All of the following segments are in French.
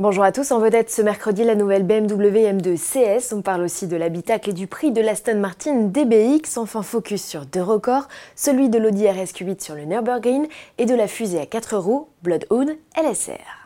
Bonjour à tous, en vedette ce mercredi la nouvelle BMW M2 CS. On parle aussi de l'habitacle et du prix de l'Aston Martin DBX. Enfin focus sur deux records, celui de l'Audi RSQ8 sur le Nürburgring et de la fusée à 4 roues Bloodhound LSR.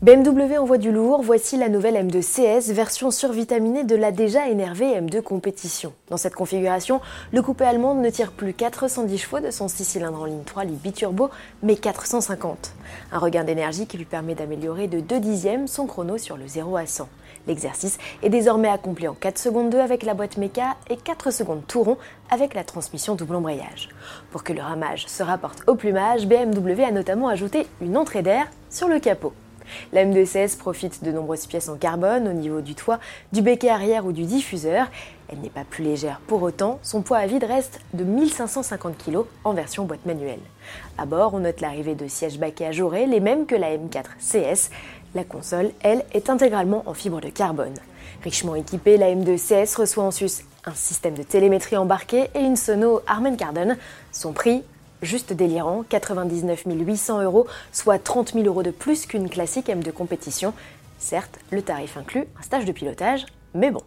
BMW envoie du lourd, voici la nouvelle M2 CS, version survitaminée de la déjà énervée M2 compétition. Dans cette configuration, le coupé allemand ne tire plus 410 chevaux de son 6 cylindres en ligne 3 litres biturbo, mais 450. Un regain d'énergie qui lui permet d'améliorer de 2 dixièmes son chrono sur le 0 à 100. L'exercice est désormais accompli en 4 secondes 2 avec la boîte méca et 4 secondes tout rond avec la transmission double embrayage. Pour que le ramage se rapporte au plumage, BMW a notamment ajouté une entrée d'air sur le capot. La M2CS profite de nombreuses pièces en carbone au niveau du toit, du becquet arrière ou du diffuseur. Elle n'est pas plus légère pour autant, son poids à vide reste de 1550 kg en version boîte manuelle. À bord, on note l'arrivée de sièges baquets ajourés, les mêmes que la M4 CS. La console, elle, est intégralement en fibre de carbone. Richement équipée, la M2 CS reçoit en sus un système de télémétrie embarqué et une sono Harman Kardon. Son prix Juste délirant, 99 800 euros, soit 30 000 euros de plus qu'une classique M de compétition. Certes, le tarif inclut un stage de pilotage, mais bon.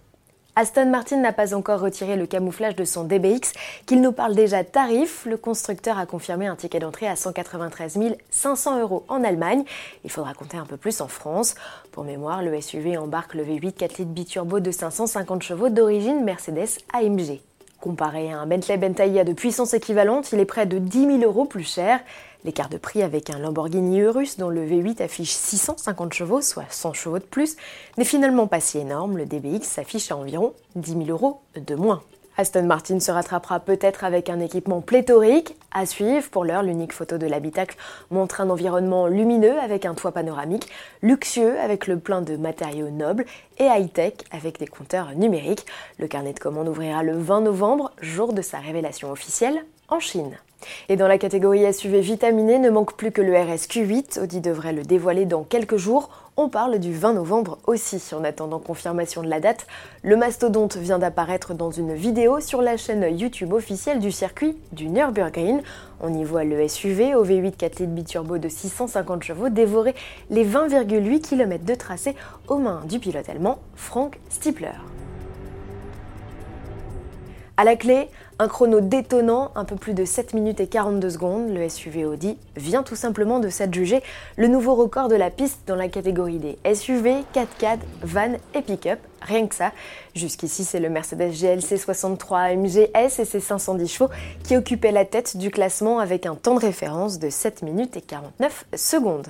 Aston Martin n'a pas encore retiré le camouflage de son DBX, qu'il nous parle déjà tarif. Le constructeur a confirmé un ticket d'entrée à 193 500 euros en Allemagne. Il faudra compter un peu plus en France. Pour mémoire, le SUV embarque le V8 4 litres biturbo de 550 chevaux d'origine Mercedes AMG. Comparé à un Bentley Bentayga de puissance équivalente, il est près de 10 000 euros plus cher. L'écart de prix avec un Lamborghini Urus dont le V8 affiche 650 chevaux, soit 100 chevaux de plus, n'est finalement pas si énorme. Le DBX s'affiche à environ 10 000 euros de moins. Aston Martin se rattrapera peut-être avec un équipement pléthorique. À suivre, pour l'heure, l'unique photo de l'habitacle montre un environnement lumineux avec un toit panoramique, luxueux avec le plein de matériaux nobles et high-tech avec des compteurs numériques. Le carnet de commande ouvrira le 20 novembre, jour de sa révélation officielle en Chine. Et dans la catégorie SUV vitaminé, ne manque plus que le RSQ8. Audi devrait le dévoiler dans quelques jours. On parle du 20 novembre aussi. En attendant confirmation de la date, le mastodonte vient d'apparaître dans une vidéo sur la chaîne YouTube officielle du circuit du Nürburgring. On y voit le SUV au V8 4 litres biturbo de 650 chevaux dévorer les 20,8 km de tracé aux mains du pilote allemand Frank Stiepler. À la clé, un chrono détonnant, un peu plus de 7 minutes et 42 secondes. Le SUV Audi vient tout simplement de s'adjuger le nouveau record de la piste dans la catégorie des SUV, 4x4, van et pick-up. Rien que ça. Jusqu'ici, c'est le Mercedes GLC 63 AMG S et ses 510 chevaux qui occupaient la tête du classement avec un temps de référence de 7 minutes et 49 secondes.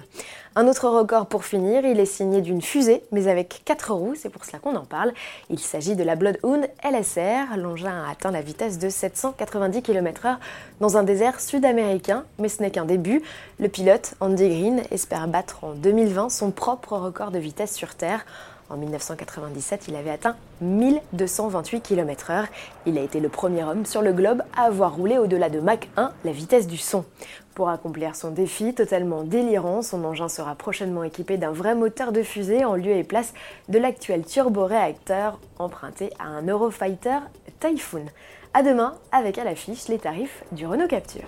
Un autre record pour finir, il est signé d'une fusée, mais avec 4 roues, c'est pour cela qu'on en parle. Il s'agit de la Bloodhound LSR. L'engin a atteint la vitesse de 790 km/h dans un désert sud-américain, mais ce n'est qu'un début. Le pilote, Andy Green, espère battre en 2020 son propre record de vitesse sur Terre. En 1997, il avait atteint 1228 km/h. Il a été le premier homme sur le globe à avoir roulé au-delà de Mach 1, la vitesse du son. Pour accomplir son défi totalement délirant, son engin sera prochainement équipé d'un vrai moteur de fusée en lieu et place de l'actuel turboréacteur emprunté à un Eurofighter Typhoon. A demain avec à l'affiche les tarifs du Renault Capture.